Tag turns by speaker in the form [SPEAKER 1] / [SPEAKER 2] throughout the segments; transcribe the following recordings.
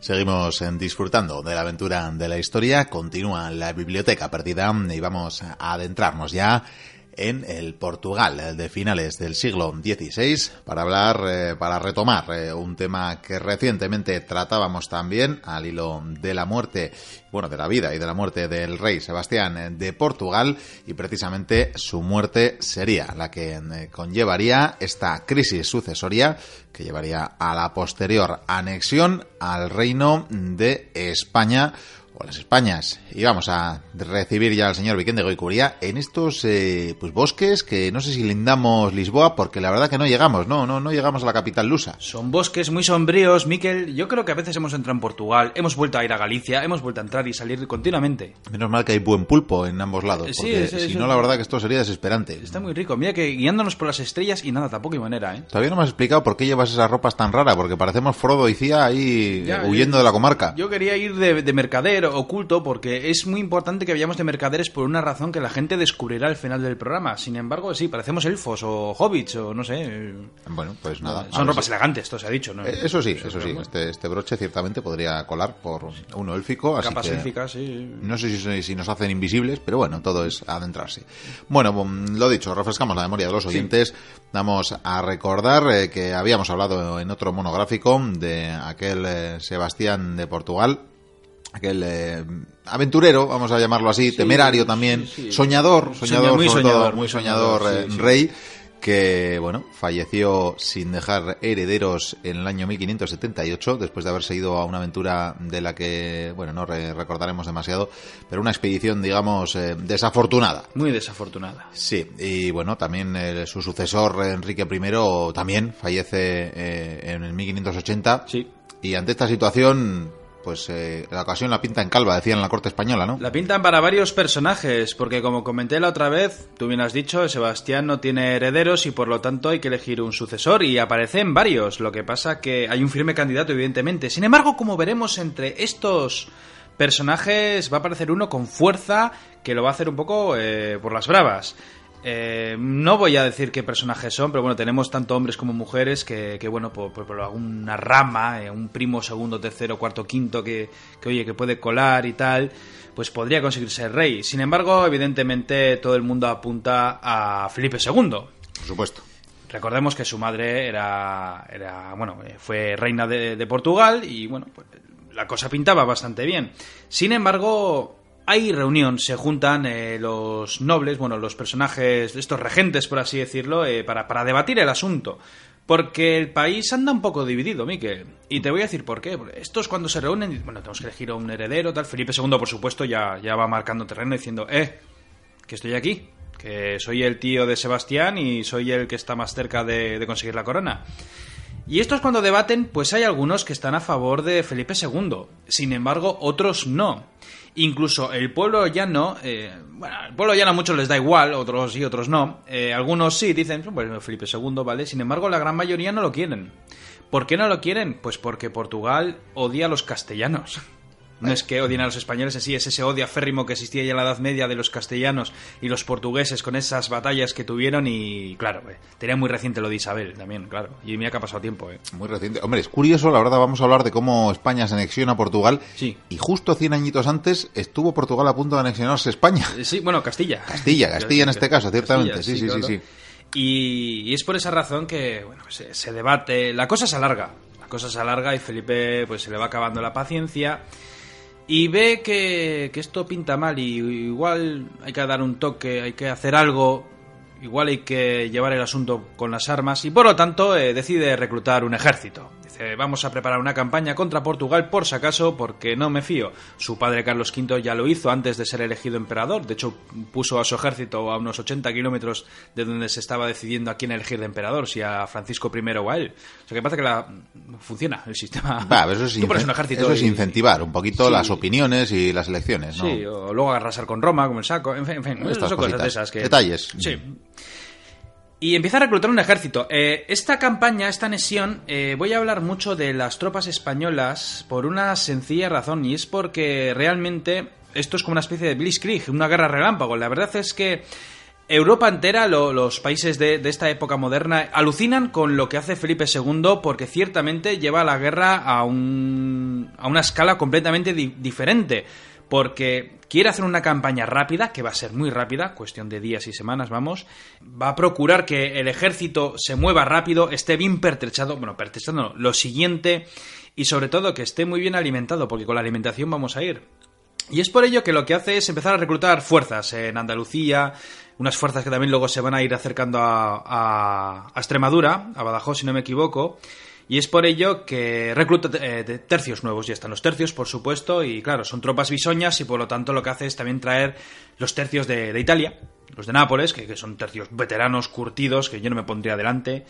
[SPEAKER 1] Seguimos disfrutando de la aventura de la historia, continúa la biblioteca perdida y vamos a adentrarnos ya en el Portugal de finales del siglo XVI para hablar, eh, para retomar eh, un tema que recientemente tratábamos también al hilo de la muerte, bueno, de la vida y de la muerte del rey Sebastián de Portugal y precisamente su muerte sería la que eh, conllevaría esta crisis sucesoria que llevaría a la posterior anexión al reino de España o las Españas. Y vamos a recibir ya al señor Vicente Goicuría en estos eh, pues bosques que no sé si lindamos Lisboa porque la verdad que no llegamos, no, no, no llegamos a la capital lusa.
[SPEAKER 2] Son bosques muy sombríos, Miquel. Yo creo que a veces hemos entrado en Portugal, hemos vuelto a ir a Galicia, hemos vuelto a entrar y salir continuamente.
[SPEAKER 1] Menos mal que hay buen pulpo en ambos lados, porque si no la verdad que esto sería desesperante.
[SPEAKER 2] Está muy rico. Mira que guiándonos por las estrellas y nada, tampoco hay manera, ¿eh?
[SPEAKER 1] Todavía no me has explicado por qué llevas esas ropas tan raras, porque parecemos Frodo y Cía ahí huyendo de la comarca.
[SPEAKER 2] Yo quería ir de, de mercader oculto porque es muy importante que vayamos de mercaderes por una razón que la gente descubrirá al final del programa. Sin embargo, sí, parecemos elfos o hobbits o no sé.
[SPEAKER 1] Bueno, pues nada.
[SPEAKER 2] Son ropas elegantes, esto se ha dicho, ¿no?
[SPEAKER 1] Eh, eso sí, eso sí. Este, este broche ciertamente podría colar por uno élfico. Así
[SPEAKER 2] Capas
[SPEAKER 1] que
[SPEAKER 2] élficas, sí.
[SPEAKER 1] No sé si, si, nos hacen invisibles, pero bueno, todo es adentrarse. Bueno, mm, lo dicho, refrescamos la memoria de los oyentes. Vamos a recordar eh, que habíamos hablado en otro monográfico de aquel eh, Sebastián de Portugal aquel eh, aventurero, vamos a llamarlo así, temerario también, soñador, soñador,
[SPEAKER 2] muy
[SPEAKER 1] sobre
[SPEAKER 2] soñador,
[SPEAKER 1] todo, muy soñador, eh, rey, que bueno, falleció sin dejar herederos en el año 1578, después de haberse ido a una aventura de la que, bueno, no re- recordaremos demasiado, pero una expedición, digamos, eh, desafortunada.
[SPEAKER 2] Muy desafortunada.
[SPEAKER 1] Sí, y bueno, también eh, su sucesor, Enrique I, también fallece eh, en el 1580.
[SPEAKER 2] Sí.
[SPEAKER 1] Y ante esta situación, pues eh, la ocasión la pinta en calva, decían en la corte española, ¿no?
[SPEAKER 2] La pintan para varios personajes, porque como comenté la otra vez, tú bien has dicho, Sebastián no tiene herederos y por lo tanto hay que elegir un sucesor y aparecen varios. Lo que pasa que hay un firme candidato, evidentemente. Sin embargo, como veremos entre estos personajes, va a aparecer uno con fuerza que lo va a hacer un poco eh, por las bravas. Eh, no voy a decir qué personajes son, pero bueno, tenemos tanto hombres como mujeres que, que, bueno, por, por- por alguna rama, eh, un primo, segundo, tercero, cuarto, quinto, que, que, oye, que puede colar y tal, pues podría conseguir ser rey. Sin embargo, evidentemente todo el mundo apunta a Felipe II.
[SPEAKER 1] Por supuesto.
[SPEAKER 2] Recordemos que su madre era, era bueno, eh, fue reina de, de Portugal y bueno, pues la cosa pintaba bastante bien. Sin embargo, hay reunión, se juntan eh, los nobles, bueno, los personajes, estos regentes, por así decirlo, eh, para, para debatir el asunto. Porque el país anda un poco dividido, Miquel. Y te voy a decir por qué. Estos cuando se reúnen, bueno, tenemos que elegir a un heredero, tal. Felipe II, por supuesto, ya, ya va marcando terreno diciendo, eh, que estoy aquí, que soy el tío de Sebastián y soy el que está más cerca de, de conseguir la corona. Y estos cuando debaten, pues hay algunos que están a favor de Felipe II. Sin embargo, otros no. Incluso el pueblo llano, eh, bueno, el pueblo llano a muchos les da igual, otros sí, otros no. Eh, algunos sí dicen, bueno, Felipe II, ¿vale? Sin embargo, la gran mayoría no lo quieren. ¿Por qué no lo quieren? Pues porque Portugal odia a los castellanos. No es que odien a los españoles en sí, es ese odio aférrimo que existía ya en la Edad Media de los castellanos y los portugueses con esas batallas que tuvieron y, claro, eh, tenía muy reciente lo de Isabel también, claro. Y mira que ha pasado tiempo, eh.
[SPEAKER 1] Muy reciente. Hombre, es curioso, la verdad, vamos a hablar de cómo España se anexiona a Portugal.
[SPEAKER 2] Sí.
[SPEAKER 1] Y justo 100 añitos antes estuvo Portugal a punto de anexionarse a España.
[SPEAKER 2] Eh, Sí, bueno, Castilla.
[SPEAKER 1] Castilla, Castilla en este caso, ciertamente.
[SPEAKER 2] Castilla,
[SPEAKER 1] Sí, sí, sí,
[SPEAKER 2] claro.
[SPEAKER 1] sí.
[SPEAKER 2] Y, y es por esa razón que, bueno, se, se debate, la cosa se alarga, la cosa se alarga y Felipe pues se le va acabando la paciencia y ve que, que esto pinta mal y igual hay que dar un toque, hay que hacer algo, igual hay que llevar el asunto con las armas y por lo tanto eh, decide reclutar un ejército. Dice, vamos a preparar una campaña contra Portugal por si acaso porque no me fío. Su padre Carlos V ya lo hizo antes de ser elegido emperador, de hecho puso a su ejército a unos 80 kilómetros de donde se estaba decidiendo a quién elegir de emperador, si a Francisco I o a él. O sea que parece que la... funciona el sistema.
[SPEAKER 1] Va, pero eso es,
[SPEAKER 2] Tú pones un ejército
[SPEAKER 1] eso es
[SPEAKER 2] y-
[SPEAKER 1] incentivar un poquito
[SPEAKER 2] Sí.
[SPEAKER 1] las opiniones y las elecciones, ¿no?
[SPEAKER 2] Sí, o luego arrasar con Roma, como el saco, en fin, en fin
[SPEAKER 1] Estas
[SPEAKER 2] son cosas de esas que...
[SPEAKER 1] Detalles.
[SPEAKER 2] Sí. Y empieza a reclutar un ejército. Eh, esta campaña, esta anexión, eh, voy a hablar mucho de las tropas españolas por una sencilla razón, y es porque realmente esto es como una especie de blitzkrieg, una guerra relámpago. La verdad es que Europa entera, los países de, esta época moderna, alucinan con lo que hace Felipe II porque ciertamente lleva la guerra a, un, a una escala completamente diferente. Porque quiere hacer una campaña rápida, que va a ser muy rápida, cuestión de días y semanas, vamos. Va a procurar que el ejército se mueva rápido, esté bien pertrechado, bueno, pertrechado lo siguiente, y sobre todo que esté muy bien alimentado, porque con la alimentación vamos a ir. Y es por ello que lo que hace es empezar a reclutar fuerzas en Andalucía, unas fuerzas que también luego se van a ir acercando a, Extremadura, a Badajoz si no me equivoco, y es por ello que recluta eh, tercios nuevos, ya están los tercios, por supuesto, y claro, son tropas bisoñas y por lo tanto lo que hace es también traer los tercios de, Italia, los de Nápoles, que, son tercios veteranos, curtidos, que yo no me pondría delante.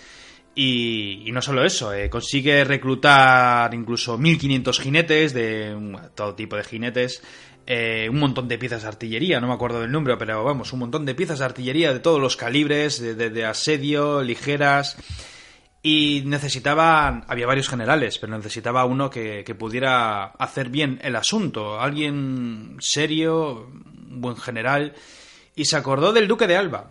[SPEAKER 2] Y, no solo eso, eh, consigue reclutar incluso 1500 jinetes, de todo tipo de jinetes, eh, un montón de piezas de artillería, no me acuerdo del número, pero vamos, un montón de piezas de artillería de todos los calibres, de, asedio, ligeras. Y necesitaba, había varios generales, pero necesitaba uno que, pudiera hacer bien el asunto, alguien serio, un buen general, y se acordó del duque de Alba.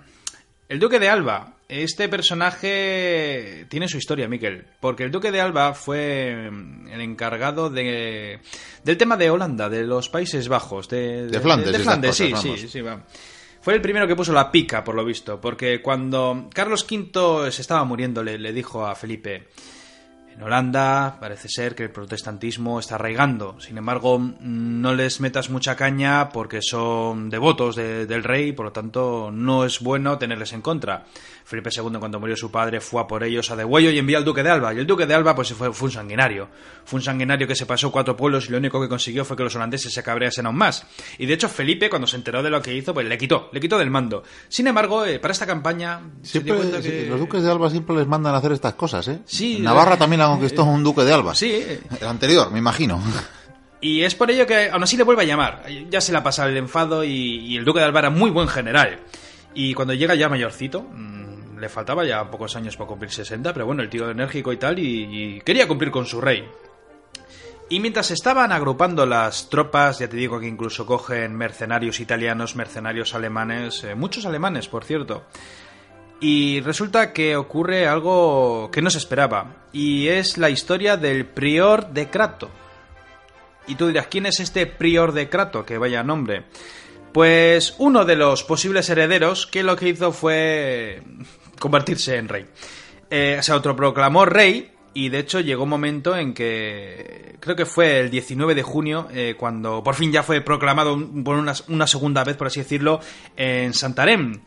[SPEAKER 2] El duque de Alba, este personaje tiene su historia, Miquel, porque el duque de Alba fue mm, el encargado de, del tema de Holanda, de los Países Bajos, de,
[SPEAKER 1] de, Flandes.
[SPEAKER 2] sí, sí, sí, Fue el primero que puso la pica, por lo visto, porque cuando Carlos V se estaba muriendo le, le dijo a Felipe, en Holanda parece ser que el protestantismo está arraigando. Sin embargo, no les metas mucha caña porque son devotos del rey, por lo tanto no es bueno tenerles en contra. Felipe II, cuando murió su padre, fue a por ellos a Degüello y envió al duque de Alba. Y el duque de Alba pues fue, fue un sanguinario. Fue un sanguinario que se pasó cuatro pueblos y lo único que consiguió fue que los holandeses se cabreasen aún más. Y de hecho Felipe, cuando se enteró de lo que hizo, pues le quitó, le quitó del mando. Sin embargo, eh, para esta campaña...
[SPEAKER 1] Los duques de Alba siempre les mandan a hacer estas cosas, ¿eh? Sí. Navarra también la conquistó un duque de Alba.
[SPEAKER 2] Sí.
[SPEAKER 1] El anterior, me imagino.
[SPEAKER 2] Y es por ello que aún así le vuelve a llamar. Ya se le ha pasado el enfado y, y el duque de Alba era muy buen general. Y cuando llega ya mayorcito, le faltaba ya pocos años para cumplir 60, pero bueno, el tío enérgico y tal, y, quería cumplir con su rey. Y mientras estaban agrupando las tropas, ya te digo que incluso cogen mercenarios italianos, mercenarios alemanes, eh, muchos alemanes, por cierto. Y resulta que ocurre algo que no se esperaba, y es la historia del prior de Crato. Y tú dirás, ¿quién es este prior de Crato? Que vaya nombre. Pues uno de los posibles herederos que lo que hizo fue convertirse en rey. Eh, se autoproclamó rey y de hecho llegó un momento en que creo que fue el 19 de junio eh, cuando por fin ya fue proclamado por una, segunda vez, por así decirlo, en Santarém.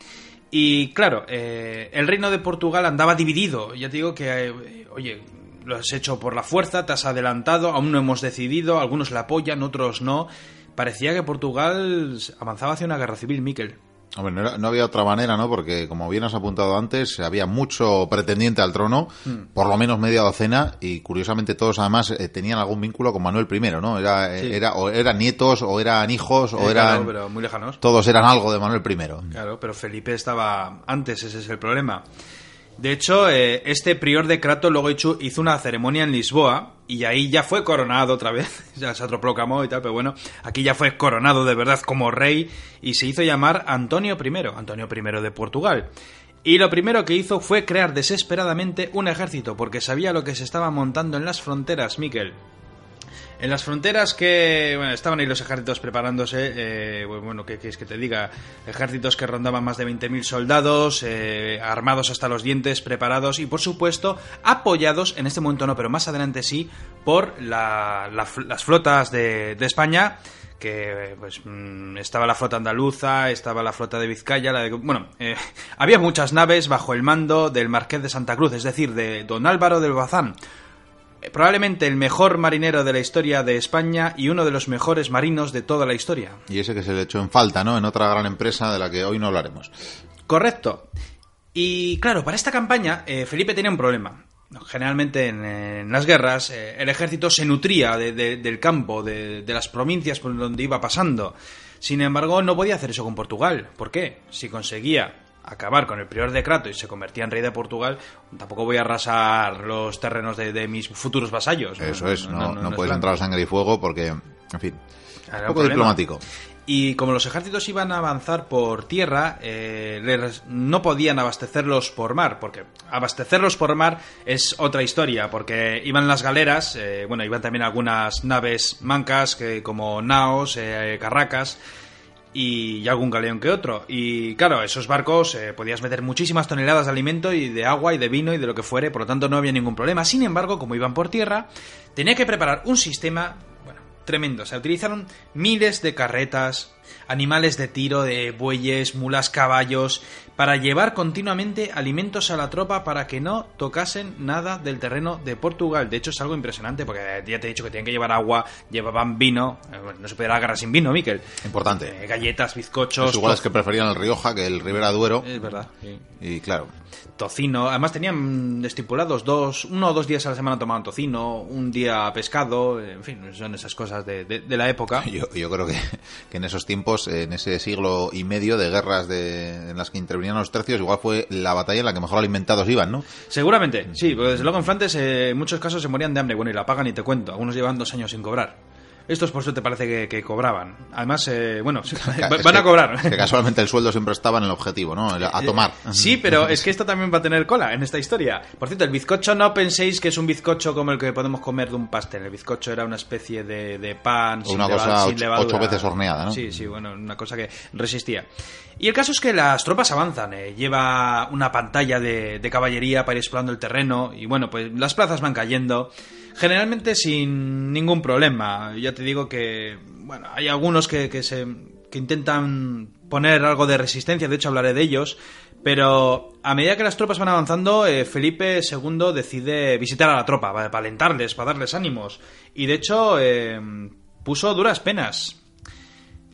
[SPEAKER 2] Y claro, eh, el reino de Portugal andaba dividido. Ya te digo que, oye, lo has hecho por la fuerza, te has adelantado, aún no hemos decidido, algunos la apoyan, otros no. Parecía que Portugal avanzaba hacia una guerra civil, Miquel.
[SPEAKER 1] Hombre, no, había otra manera, ¿no? Porque, como bien has apuntado antes, había mucho pretendiente al trono, hmm. por lo menos media docena, y curiosamente todos además eh, tenían algún vínculo con Manuel I, ¿no? Era, eh, era, o eran nietos, o eran hijos, o eran...
[SPEAKER 2] pero muy lejanos.
[SPEAKER 1] Todos eran algo de Manuel I.
[SPEAKER 2] Claro, pero Felipe estaba antes, ese es el problema. De hecho, eh, este prior de Crato luego hizo, una ceremonia en Lisboa y ahí ya fue coronado otra vez, ya se proclamó y tal, pero bueno, aquí ya fue coronado de verdad como rey y se hizo llamar Antonio I, Antonio I de Portugal. Y lo primero que hizo fue crear desesperadamente un ejército, porque sabía lo que se estaba montando en las fronteras, Miquel. En las fronteras que bueno, estaban ahí los ejércitos preparándose, eh, bueno, ¿qué quieres que te diga? Ejércitos que rondaban más de 20.000 soldados, eh, armados hasta los dientes, preparados y por supuesto apoyados, en este momento no, pero más adelante sí, por las flotas de, España que pues mm, estaba la flota andaluza, estaba la flota de Vizcaya, la de, bueno, eh, había muchas naves bajo el mando del Marqués de Santa Cruz, es decir, de don Álvaro del Bazán, probablemente el mejor marinero de la historia de España y uno de los mejores marinos de toda la historia.
[SPEAKER 1] Y ese que se le echó en falta, ¿no? En otra gran empresa de la que hoy no hablaremos.
[SPEAKER 2] Correcto. Y claro, para esta campaña eh, Felipe tenía un problema. Generalmente en, las guerras eh, el ejército se nutría del campo, de, de las provincias por donde iba pasando. Sin embargo, no podía hacer eso con Portugal. ¿Por qué? Si conseguía acabar con el prior de Crato y se convertía en rey de Portugal, tampoco voy a arrasar los terrenos de, mis futuros vasallos.
[SPEAKER 1] Eso es, no, puedes entrar a sangre y fuego porque, en fin, es un poco diplomático.
[SPEAKER 2] y como los ejércitos iban a avanzar por tierra, eh, les- no podían abastecerlos por mar, porque abastecerlos por mar es otra historia, porque iban las galeras, eh, bueno, iban también algunas naves mancas, que, como naos, eh, carracas, y, algún galeón que otro. Y claro, esos barcos eh, podías meter muchísimas toneladas de alimento y de agua y de vino y de lo que fuere, por lo tanto no había ningún problema. Sin embargo, como iban por tierra, tenía que preparar un sistema, bueno, tremendo. O sea, utilizaron miles de carretas, animales de tiro, de bueyes, mulas, caballos, para llevar continuamente alimentos a la tropa para que no tocasen nada del terreno de Portugal. De hecho, es algo impresionante porque ya te he dicho que tenían que llevar agua, llevaban vino, eh, no se puede dar guerra sin vino, Miquel.
[SPEAKER 1] Importante.
[SPEAKER 2] Eh, galletas, bizcochos,
[SPEAKER 1] Es igual es que preferían el Rioja que el Ribera Duero.
[SPEAKER 2] es verdad. sí.
[SPEAKER 1] Y claro,
[SPEAKER 2] Tocino, además tenían estipulados dos, uno o dos días a la semana tomaban tocino, un día pescado, en fin, son esas cosas de, de- de la época.
[SPEAKER 1] yo, yo creo que, que en esos tiempos, en ese siglo y medio de guerras de, en las que intervenían los tercios, igual fue la batalla en la que mejor alimentados iban, ¿no?
[SPEAKER 2] Seguramente, sí, porque desde luego en Flandes eh, en muchos casos se morían de hambre, bueno, y la pagan y te cuento, algunos llevan dos años sin cobrar. Estos por suerte parece que, que cobraban. Además, eh, bueno, van a cobrar.
[SPEAKER 1] Que casualmente el sueldo siempre estaba en el objetivo, ¿no? A tomar.
[SPEAKER 2] Sí, pero es que esto también va a tener cola en esta historia. Por cierto, el bizcocho no penséis que es un bizcocho como el que podemos comer de un pastel. El bizcocho era una especie de, de pan
[SPEAKER 1] O una
[SPEAKER 2] leva-
[SPEAKER 1] cosa ocho-
[SPEAKER 2] levadura.
[SPEAKER 1] ocho veces horneada, ¿no?
[SPEAKER 2] Sí, sí, bueno, una cosa que resistía. Y el caso es que las tropas avanzan. eh, Lleva una pantalla de, de caballería para ir explorando el terreno. Y bueno, pues las plazas van cayendo. Generalmente sin ningún problema. Ya te digo que, bueno, hay algunos que, que se que intentan poner algo de resistencia, de hecho hablaré de ellos, pero a medida que las tropas van avanzando, eh, Felipe II decide visitar a la tropa, para, para alentarles, para darles ánimos, y de hecho eh, puso duras penas.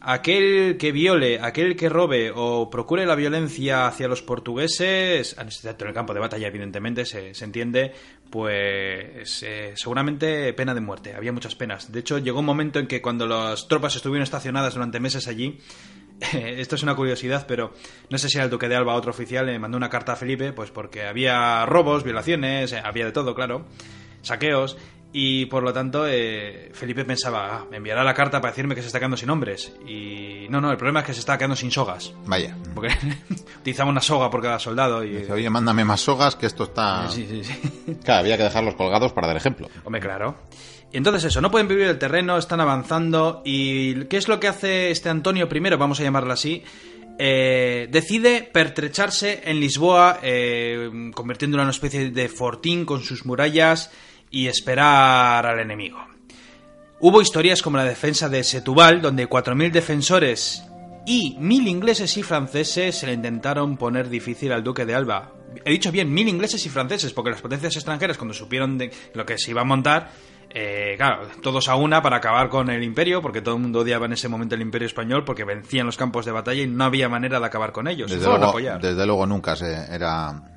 [SPEAKER 2] Aquel que viole, aquel que robe o procure la violencia hacia los portugueses, en el campo de batalla, evidentemente, se, se entiende, pues eh, seguramente pena de muerte. Había muchas penas. De hecho, llegó un momento en que cuando las tropas estuvieron estacionadas durante meses allí, esto es una curiosidad, pero no sé si era el duque de Alba, otro oficial, le mandó una carta a Felipe, pues porque había robos, violaciones, eh, había de todo, claro, saqueos, y por lo tanto eh, Felipe pensaba, ah, me enviará la carta para decirme que se está quedando sin hombres. Y no, no, el problema es que se está quedando sin sogas.
[SPEAKER 1] Vaya.
[SPEAKER 2] Porque utilizaba una soga por cada soldado y...
[SPEAKER 1] Dice, Oye, mándame más sogas que esto está...
[SPEAKER 2] Sí, sí, sí.
[SPEAKER 1] Claro, había que dejarlos colgados para dar ejemplo.
[SPEAKER 2] Hombre, claro. Y entonces eso, no pueden vivir el terreno, están avanzando. ¿Y qué es lo que hace este Antonio I, vamos a llamarlo así? Eh, decide pertrecharse en Lisboa, eh, convirtiéndolo en una especie de fortín con sus murallas y esperar al enemigo. Hubo historias como la defensa de Setúbal, donde 4.000 defensores y 1.000 ingleses y franceses se le intentaron poner difícil al duque de Alba. He dicho bien, 1.000 ingleses y franceses, porque las potencias extranjeras, cuando supieron de lo que se iba a montar, eh, claro, todos a una para acabar con el imperio, porque todo el mundo odiaba en ese momento el imperio español, porque vencían los campos de batalla y no había manera de acabar con ellos.
[SPEAKER 1] Desde luego,
[SPEAKER 2] apoyar.
[SPEAKER 1] desde luego nunca se era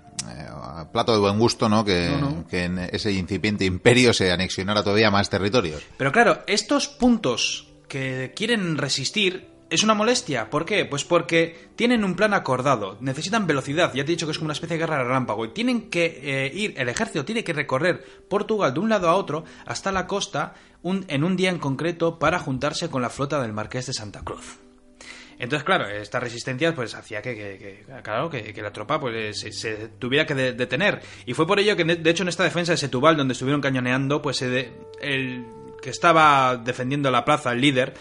[SPEAKER 1] plato de buen gusto, ¿no? Que,
[SPEAKER 2] No, no.
[SPEAKER 1] que en ese incipiente imperio se anexionara todavía más territorios.
[SPEAKER 2] Pero claro, estos puntos que quieren resistir es una molestia. ¿Por qué? Pues porque tienen un plan acordado, necesitan velocidad, ya te he dicho que es como una especie de guerra relámpago, y tienen que eh, ir, el ejército tiene que recorrer Portugal de un lado a otro hasta la costa un- en un día en concreto para juntarse con la flota del Marqués de Santa Cruz. Entonces, claro, esta resistencia pues hacía que, que- que- claro, que, la tropa pues se, se tuviera que de- detener. Y fue por ello que, de hecho, en esta defensa de Setúbal, donde estuvieron cañoneando, pues el que estaba defendiendo la plaza, el líder,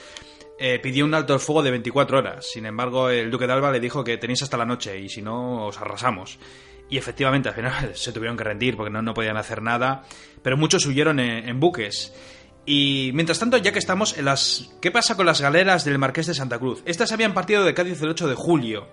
[SPEAKER 2] eh, pidió un alto el fuego de 24 horas. Sin embargo, el duque de Alba le dijo que tenéis hasta la noche y si no, os arrasamos. Y efectivamente, al final se tuvieron que rendir porque no, no podían hacer nada. Pero muchos huyeron en buques. Y mientras tanto, ya que estamos en las... ¿Qué pasa con las galeras del Marqués de Santa Cruz? Estas habían partido de Cádiz el 8 de julio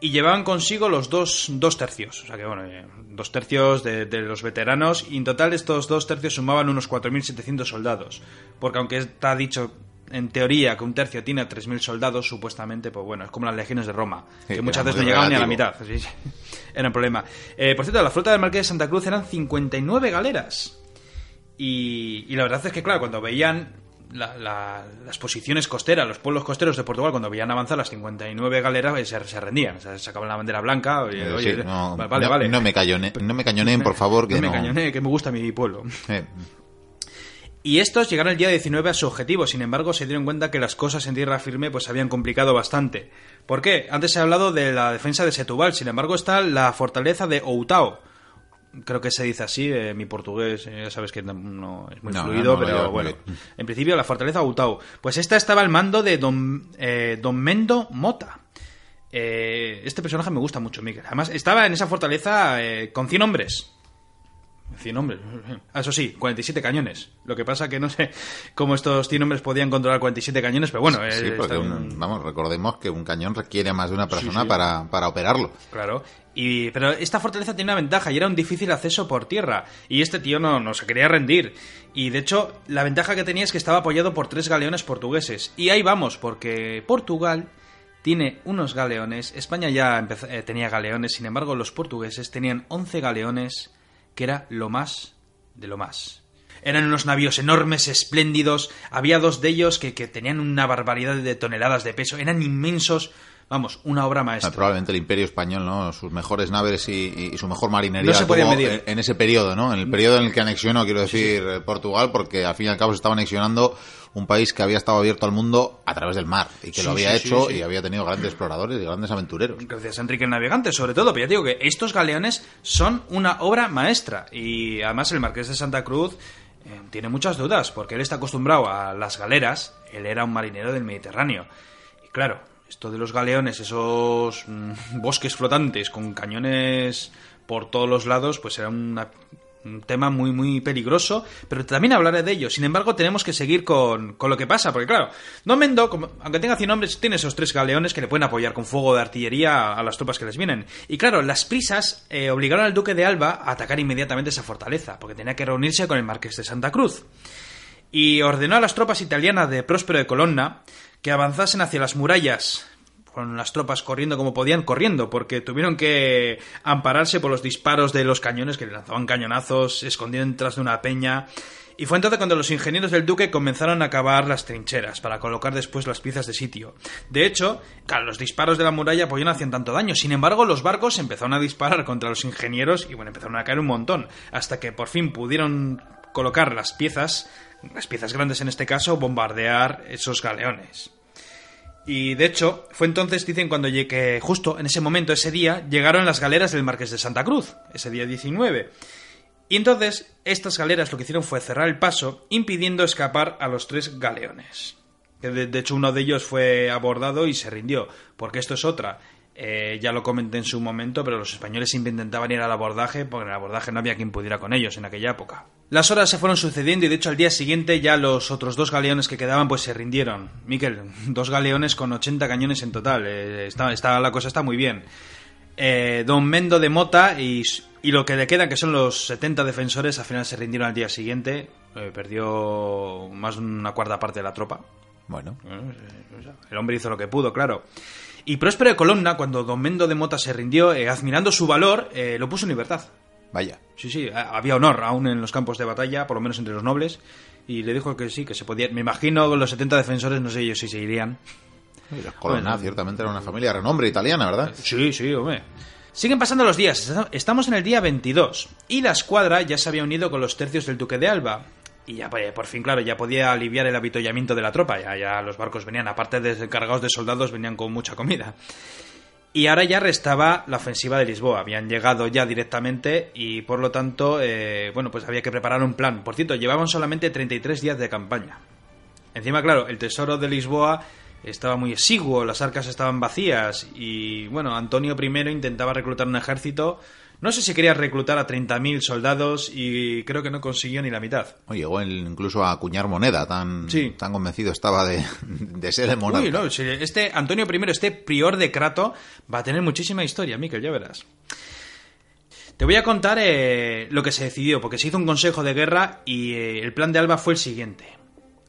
[SPEAKER 2] y llevaban consigo los dos, dos tercios. O sea que, bueno, eh, dos tercios de, de los veteranos y en total estos dos tercios sumaban unos 4.700 soldados. Porque aunque está dicho en teoría que un tercio tiene 3.000 soldados, supuestamente, pues bueno, es como las legiones de Roma,
[SPEAKER 1] Sí,
[SPEAKER 2] que muchas veces no llegaban ni a la mitad. Sí. Era un problema. Eh, por cierto, la flota del Marqués de Santa Cruz eran 59 galeras. Y, y la verdad es que, claro, cuando veían la- la- las posiciones costeras, los pueblos costeros de Portugal, cuando veían avanzar las 59 galeras, eh, se, se rendían. O sea, sacaban la bandera blanca. Oye,
[SPEAKER 1] Eh,
[SPEAKER 2] oye,
[SPEAKER 1] no,
[SPEAKER 2] vale, vale,
[SPEAKER 1] no-
[SPEAKER 2] vale.
[SPEAKER 1] no me callone- no me cañoneen, por favor, que
[SPEAKER 2] no me cañoné, que me gusta mi pueblo.
[SPEAKER 1] Eh,
[SPEAKER 2] Y estos llegaron el día 19 a su objetivo, sin embargo se dieron cuenta que las cosas en tierra firme pues habían complicado bastante. ¿Por qué? Antes se ha hablado de la defensa de Setúbal, sin embargo está la fortaleza de Outao. Creo que se dice así, eh, mi portugués, eh, ya sabes que no es muy
[SPEAKER 1] No,
[SPEAKER 2] fluido,
[SPEAKER 1] no, no,
[SPEAKER 2] pero bueno.
[SPEAKER 1] bien.
[SPEAKER 2] En principio la fortaleza Outao. Pues esta estaba al mando de Don, eh, Don Mendo Mota. Eh, este personaje me gusta mucho, Miguel. Además, estaba en esa fortaleza eh, con 100 hombres. 100 hombres. Ah, Eso sí, 47 cañones. Lo que pasa que no sé cómo estos 100 hombres podían controlar 47 cañones, pero bueno,
[SPEAKER 1] Sí,
[SPEAKER 2] eh,
[SPEAKER 1] porque un- vamos, recordemos que un cañón requiere más de una persona
[SPEAKER 2] sí.
[SPEAKER 1] Para, para operarlo.
[SPEAKER 2] Claro. Y, pero esta fortaleza tenía una ventaja y era un difícil acceso por tierra. Y este tío no, no se quería rendir. Y de hecho, la ventaja que tenía es que estaba apoyado por tres galeones portugueses. Y ahí vamos, porque Portugal tiene unos galeones. España ya eh, tenía galeones, sin embargo, los portugueses tenían 11 galeones, que era lo más de lo más. Eran unos navíos enormes, espléndidos. Había dos de ellos que, que tenían una barbaridad de toneladas de peso. Eran inmensos. Vamos, una obra maestra.
[SPEAKER 1] Probablemente el Imperio Español, ¿no? Sus mejores naves y, y su mejor marinería
[SPEAKER 2] No se podían medir.
[SPEAKER 1] En, ese periodo, ¿no? En el periodo en el que anexionó, quiero decir, eh, Portugal, porque al fin y al cabo se estaba anexionando un país que había estado abierto al mundo a través del mar y que
[SPEAKER 2] Sí,
[SPEAKER 1] lo había
[SPEAKER 2] sí,
[SPEAKER 1] hecho
[SPEAKER 2] sí, sí.
[SPEAKER 1] y había tenido grandes exploradores y grandes aventureros.
[SPEAKER 2] Gracias a Enrique el Navegante, sobre todo, pero ya digo que estos galeones son una obra maestra. Y además el Marqués de Santa Cruz eh, tiene muchas dudas, porque él está acostumbrado a las galeras, él era un marinero del Mediterráneo. Y claro, esto de los galeones, esos mm, bosques flotantes con cañones por todos los lados, pues era una- un tema muy, muy peligroso, pero también hablaré de ello. Sin embargo, tenemos que seguir con, con lo que pasa, porque claro, Don Mendo, como- aunque tenga 100 hombres, tiene esos tres galeones que le pueden apoyar con fuego de artillería a, las tropas que les vienen. Y claro, las prisas eh, obligaron al duque de Alba a atacar inmediatamente esa fortaleza, porque tenía que reunirse con el marqués de Santa Cruz y ordenó a las tropas italianas de Próspero de Colonna que avanzasen hacia las murallas con las tropas corriendo como podían, corriendo, porque tuvieron que ampararse por los disparos de los cañones que le lanzaban cañonazos, se escondían tras de una peña. Y fue entonces cuando los ingenieros del duque comenzaron a cavar las trincheras para colocar después las piezas de sitio. De hecho, los disparos de la muralla pues, no hacían tanto daño. Sin embargo, los barcos empezaron a disparar contra los ingenieros y bueno, empezaron a caer un montón. Hasta que por fin pudieron colocar las piezas, las piezas grandes en este caso, bombardear esos galeones. Y de hecho, fue entonces, dicen, cuando llegué, justo en ese momento, ese día, llegaron las galeras del Marqués de Santa Cruz, ese día 19. Y entonces, estas galeras lo que hicieron fue cerrar el paso, impidiendo escapar a los tres galeones. Que de hecho, uno de ellos fue abordado y se rindió, porque esto es otra. Eh, ya lo comenté en su momento, pero los españoles siempre intentaban ir al abordaje, porque en el abordaje no había quien pudiera con ellos en aquella época. Las horas se fueron sucediendo y de hecho al día siguiente ya los otros dos galeones que quedaban pues se rindieron. Miquel, dos galeones con 80 cañones en total. Eh, está, está- la cosa está muy bien. Eh, don Mendo de Mota y, y lo que le queda, que son los 70 defensores, al final se rindieron al día siguiente. Eh, perdió más de una cuarta parte de la tropa.
[SPEAKER 1] Bueno,
[SPEAKER 2] El hombre hizo lo que pudo, claro. Y Próspero de Colonna, cuando Don Mendo de Mota se rindió, eh, admirando su valor, eh, lo puso en libertad.
[SPEAKER 1] vaya.
[SPEAKER 2] Sí, sí, había honor aún en los campos de batalla, por lo menos entre los nobles, y le dijo que sí, que se podía. Me imagino los 70 defensores, no sé ellos si se irían.
[SPEAKER 1] Y los Colonna
[SPEAKER 2] Bueno.
[SPEAKER 1] ciertamente era una familia de renombre italiana, ¿verdad?
[SPEAKER 2] Sí, sí, hombre. Siguen pasando los días, est- estamos en el día 22, y la escuadra ya se había unido con los tercios del Duque de Alba. Y ya, pues, por fin, claro, ya podía aliviar el avituallamiento de la tropa. Ya, ya los barcos venían, aparte de cargados de soldados, venían con mucha comida. Y ahora ya restaba la ofensiva de Lisboa. Habían llegado ya directamente y por lo tanto, eh, bueno, pues había que preparar un plan. Por cierto, llevaban solamente 33 días de campaña. Encima, claro, el tesoro de Lisboa estaba muy exiguo, las arcas estaban vacías y, bueno, Antonio I intentaba reclutar un ejército. No sé si quería reclutar a 30.000 soldados y creo que no consiguió ni la mitad.
[SPEAKER 1] Oye, llegó él incluso a acuñar moneda, tan,
[SPEAKER 2] Sí.
[SPEAKER 1] tan convencido estaba de, de ser el monarca.
[SPEAKER 2] Uy, no, si este Antonio I, este prior de Crato, va a tener muchísima historia, Miquel, ya verás. Te voy a contar eh, lo que se decidió, porque se hizo un consejo de guerra y eh, el plan de Alba fue el siguiente.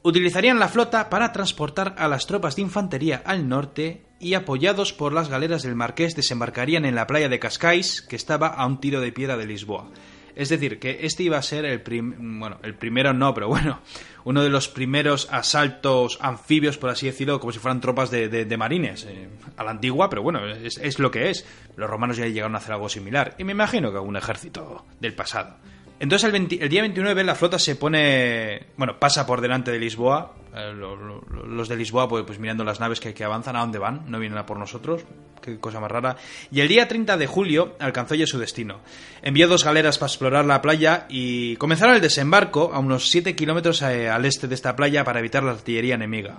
[SPEAKER 2] Utilizarían la flota para transportar a las tropas de infantería al norte y apoyados por las galeras del Marqués desembarcarían en la playa de Cascais, que estaba a un tiro de piedra de Lisboa. Es decir, que este iba a ser el bueno, el primero no, pero bueno, uno de los primeros asaltos anfibios, por así decirlo, como si fueran tropas de, de- marines, eh, a la antigua, pero bueno, es lo que es. Los romanos ya llegaron a hacer algo similar, y me imagino que algún ejército del pasado. Entonces el, día 29 la flota se pone, bueno, pasa por delante de Lisboa. Eh, lo, lo, los de Lisboa, pues, pues, mirando las naves que, que, avanzan, ¿a dónde van? No vienen a por nosotros. Qué cosa más rara. Y el día 30 de julio alcanzó ya su destino. Envió dos galeras para explorar la playa y comenzaron el desembarco a unos 7 kilómetros eh, al este de esta playa para evitar la artillería enemiga.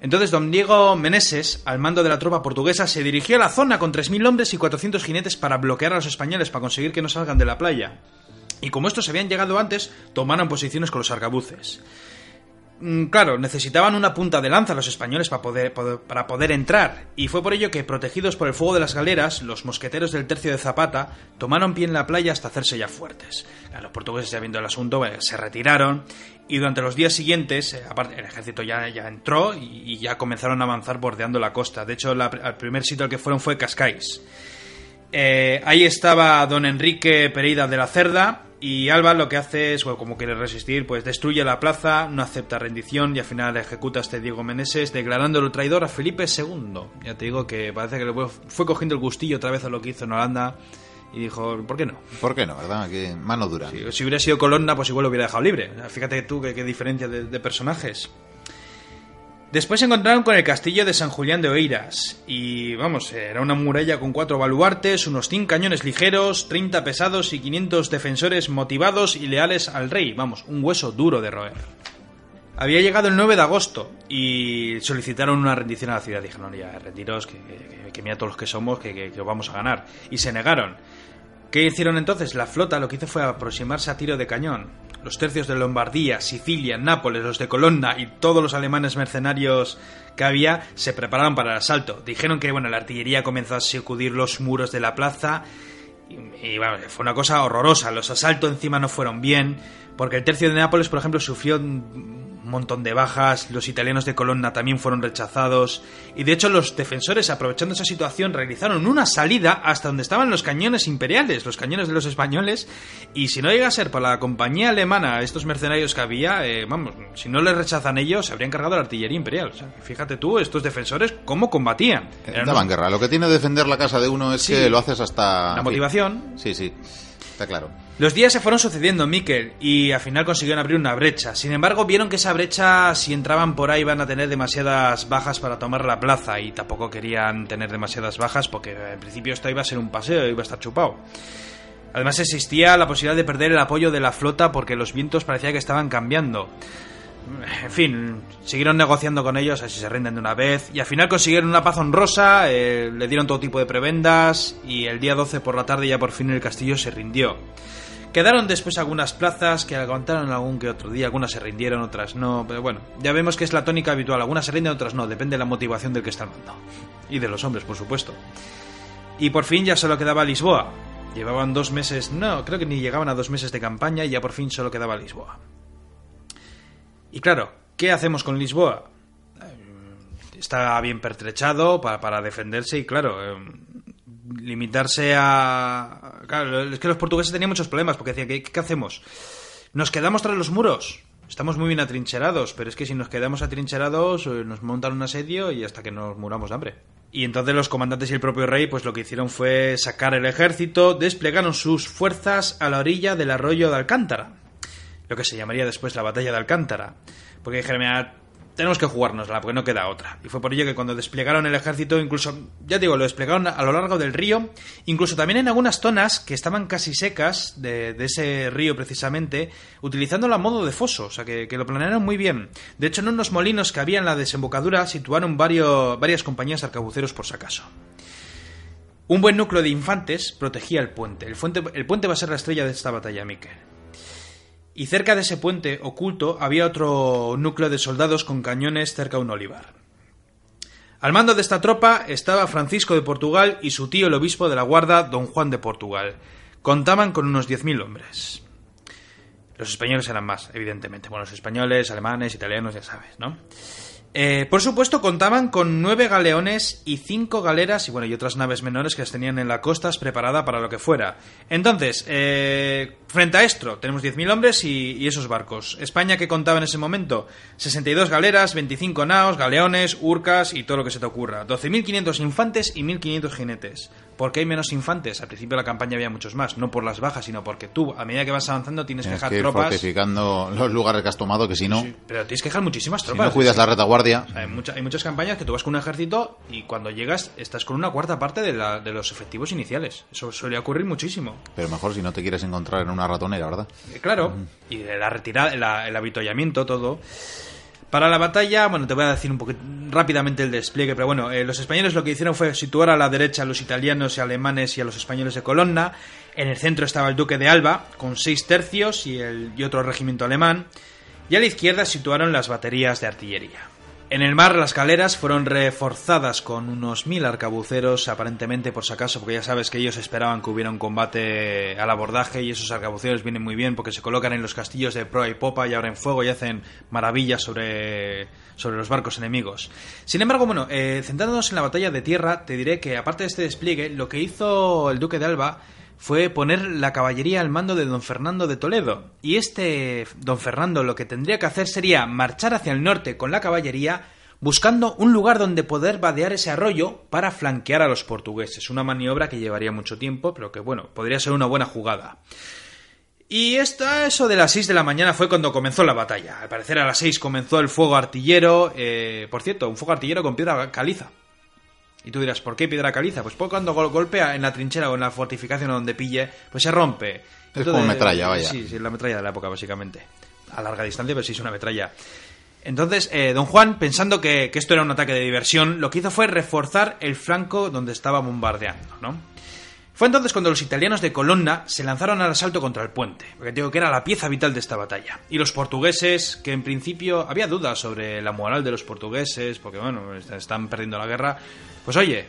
[SPEAKER 2] Entonces don Diego Meneses, al mando de la tropa portuguesa, se dirigió a la zona con 3.000 hombres y 400 jinetes para bloquear a los españoles para conseguir que no salgan de la playa. Y como estos habían llegado antes, tomaron posiciones con los arcabuces. Mm, Claro, necesitaban una punta de lanza los españoles para poder, entrar, y fue por ello que, protegidos por el fuego de las galeras, los mosqueteros del tercio de Zapata tomaron pie en la playa hasta hacerse ya fuertes. Los portugueses, ya viendo el asunto, eh, se retiraron, y durante los días siguientes, eh, aparte, el ejército ya, entró y, ya comenzaron a avanzar bordeando la costa. De hecho, el primer sitio al que fueron fue Cascais. Eh, ahí estaba don Enrique Pereira de la Cerda, y Alba lo que hace es, bueno, como quiere resistir, pues destruye la plaza, no acepta rendición y al final ejecuta a este Diego Meneses, declarándolo traidor a Felipe II. Ya te digo que parece que le fue cogiendo el gustillo otra vez a lo que hizo en Holanda y dijo, ¿por qué no?
[SPEAKER 1] ¿Por qué no, verdad? Que mano dura.
[SPEAKER 2] Sí, si hubiera sido Colonna, pues igual lo hubiera dejado libre. Fíjate tú qué, qué diferencia de, de personajes. Después se encontraron con el castillo de San Julián de Oeiras, y vamos, era una muralla con cuatro baluartes, unos 100 cañones ligeros, 30 pesados y 500 defensores motivados y leales al rey, vamos, un hueso duro de roer. Había llegado el 9 de agosto y solicitaron una rendición a la ciudad. Dijeron, ya, retiros, que, que, que mira todos los que somos, que, que, que vamos a ganar. Y se negaron. ¿Qué hicieron entonces? La flota lo que hizo fue aproximarse a tiro de cañón. Los tercios de Lombardía, Sicilia, Nápoles, los de Colonna y todos los alemanes mercenarios que había se prepararon para el asalto. Dijeron que bueno, la artillería comenzó a sacudir los muros de la plaza y, bueno, fue una cosa horrorosa. Los asaltos encima no fueron bien porque el tercio de Nápoles, por ejemplo, sufrió montón de bajas, los italianos de Colonna también fueron rechazados, y de hecho los defensores, aprovechando esa situación, realizaron una salida hasta donde estaban los cañones imperiales, los cañones de los españoles, y si no llega a ser por la compañía alemana, estos mercenarios que había, eh, vamos, si no les rechazan ellos, se habrían cargado la artillería imperial. O sea, fíjate tú, estos defensores, cómo combatían.
[SPEAKER 1] Eran Daban unos... guerra. Lo que tiene defender la casa de uno es sí, que lo haces hasta...
[SPEAKER 2] La motivación.
[SPEAKER 1] Sí, sí. Está claro.
[SPEAKER 2] Los días se fueron sucediendo, Mikel, y al final consiguieron abrir una brecha. Sin embargo, vieron que esa brecha, si entraban por ahí, iban a tener demasiadas bajas para tomar la plaza, y tampoco querían tener demasiadas bajas porque en principio esto iba a ser un paseo, iba a estar chupado. Además existía la posibilidad de perder el apoyo de la flota porque los vientos parecía que estaban cambiando. En fin, siguieron negociando con ellos, así se rinden de una vez, y al final consiguieron una paz honrosa, eh, le dieron todo tipo de prebendas, y el día 12 por la tarde ya por fin el castillo se rindió. Quedaron después algunas plazas que aguantaron algún que otro día, algunas se rindieron, otras no, pero bueno, ya vemos que es la tónica habitual, algunas se rinden, otras no, depende de la motivación del que está al mando. Y de los hombres, por supuesto. Y por fin ya solo quedaba Lisboa. Llevaban dos meses, no, creo que ni llegaban a dos meses de campaña y ya por fin solo quedaba Lisboa. Y claro, ¿qué hacemos con Lisboa? Está bien pertrechado para, defenderse y claro, eh, limitarse a... Claro, es que los portugueses tenían muchos problemas porque decían, ¿qué, hacemos? ¿Nos quedamos tras los muros? Estamos muy bien atrincherados, pero es que si nos quedamos atrincherados nos montan un asedio y hasta que nos muramos de hambre. Y entonces los comandantes y el propio rey pues lo que hicieron fue sacar el ejército, desplegaron sus fuerzas a la orilla del arroyo de Alcántara, lo que se llamaría después la batalla de Alcántara, porque dijeron, mira, tenemos que jugárnosla, porque no queda otra. Y fue por ello que cuando desplegaron el ejército, incluso, ya digo, lo desplegaron a lo largo del río, incluso también en algunas zonas que estaban casi secas de, ese río precisamente, utilizándolo a modo de foso, o sea que, lo planearon muy bien. De hecho, en unos molinos que había en la desembocadura situaron varios, varias compañías arcabuceros por si acaso. Un buen núcleo de infantes protegía el puente. El, puente. el puente va a ser la estrella de esta batalla, Mikel. Y cerca de ese puente oculto había otro núcleo de soldados con cañones cerca de un olivar. Al mando de esta tropa estaba Francisco de Portugal y su tío el obispo de la guarda, don Juan de Portugal. Contaban con unos 10.000 hombres. Los españoles eran más, evidentemente. Bueno, los españoles, alemanes, italianos, ya sabes, ¿no? Eh, por supuesto, contaban con nueve galeones y cinco galeras y bueno, y otras naves menores que las tenían en la costa preparada para lo que fuera. Entonces, eh, frente a esto, tenemos 10.000 hombres y, y, esos barcos. España que contaba en ese momento 62 galeras, 25 naos, galeones, urcas y todo lo que se te ocurra. 12.500 infantes y 1.500 jinetes. ¿Por qué hay menos infantes? Al principio de la campaña había muchos más, no por las bajas, sino porque tú, a medida que vas avanzando, tienes,
[SPEAKER 1] tienes
[SPEAKER 2] que dejar
[SPEAKER 1] que ir
[SPEAKER 2] tropas.
[SPEAKER 1] fortificando los lugares que has tomado, que si no,
[SPEAKER 2] Sí, pero tienes que dejar muchísimas
[SPEAKER 1] si
[SPEAKER 2] tropas.
[SPEAKER 1] no cuidas la retaguardia,
[SPEAKER 2] O sea, hay, mucha- hay muchas campañas que tú vas con un ejército y cuando llegas estás con una cuarta parte de, la- de los efectivos iniciales. Eso suele ocurrir muchísimo.
[SPEAKER 1] pero mejor si no te quieres encontrar en una ratonera, ¿verdad?
[SPEAKER 2] Eh, Claro, y de la retirada, la- el avituallamiento, todo. Para la batalla, bueno, te voy a decir un poquito rápidamente el despliegue, pero bueno, eh, los españoles lo que hicieron fue situar a la derecha a los italianos y alemanes y a los españoles de Colonna. En el centro estaba el duque de Alba, con seis tercios y, el, y otro regimiento alemán. Y a la izquierda situaron las baterías de artillería. En el mar las galeras fueron reforzadas con unos mil arcabuceros, aparentemente por si acaso, porque ya sabes que ellos esperaban que hubiera un combate al abordaje y esos arcabuceros vienen muy bien porque se colocan en los castillos de proa y popa y abren fuego y hacen maravillas sobre, sobre los barcos enemigos. Sin embargo, bueno, eh, centrándonos en la batalla de tierra, te diré que aparte de este despliegue, lo que hizo el duque de Alba fue poner la caballería al mando de don Fernando de Toledo. Y este don Fernando lo que tendría que hacer sería marchar hacia el norte con la caballería buscando un lugar donde poder vadear ese arroyo para flanquear a los portugueses. Una maniobra que llevaría mucho tiempo, pero que bueno, podría ser una buena jugada. Y esta, eso de las 6 de la mañana fue cuando comenzó la batalla. Al parecer a las 6 comenzó el fuego artillero. eh, por cierto, un fuego artillero con piedra caliza. Y tú dirás, ¿por qué piedra caliza? Pues porque cuando gol- golpea en la trinchera o en la fortificación o donde pille, pues se rompe.
[SPEAKER 1] Es como metralla, vaya.
[SPEAKER 2] Sí, sí, la metralla de la época, básicamente. A larga distancia, pero sí es una metralla. Entonces, eh, don Juan, pensando que, que esto era un ataque de diversión, lo que hizo fue reforzar el flanco donde estaba bombardeando, ¿no? Fue entonces cuando los italianos de Colonna se lanzaron al asalto contra el puente, porque digo que era la pieza vital de esta batalla. Y los portugueses, que en principio había dudas sobre la moral de los portugueses, porque bueno, est- están perdiendo la guerra, pues oye,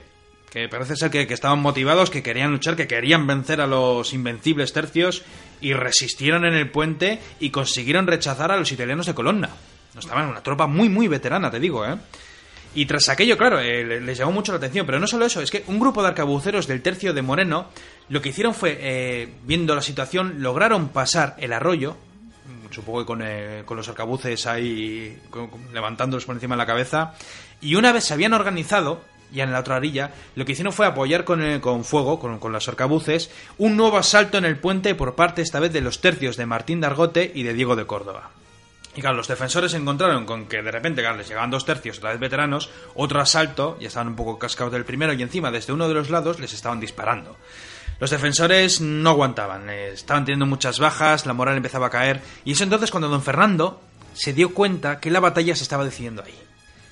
[SPEAKER 2] que parece ser que, que estaban motivados, que querían luchar, que querían vencer a los invencibles tercios, y resistieron en el puente y consiguieron rechazar a los italianos de Colonna. No estaban una tropa muy, muy veterana, te digo, ¿eh? Y tras aquello, claro, eh, le- les llamó mucho la atención. Pero no solo eso, es que un grupo de arcabuceros del tercio de Moreno lo que hicieron fue, eh, viendo la situación, lograron pasar el arroyo, supongo que con, eh, con los arcabuces ahí con- levantándolos por encima de la cabeza, y una vez se habían organizado, ya en la otra orilla, lo que hicieron fue apoyar con, eh, con fuego, con, con los arcabuces, un nuevo asalto en el puente por parte esta vez de los tercios de Martín de Argote y de Diego de Córdoba. Y claro, los defensores se encontraron con que de repente, claro, les llegaban dos tercios, otra vez veteranos, otro asalto, ya estaban un poco cascados del primero, y encima desde uno de los lados les estaban disparando. Los defensores no aguantaban, eh, estaban teniendo muchas bajas, la moral empezaba a caer, y es entonces cuando don Fernando se dio cuenta que la batalla se estaba decidiendo ahí.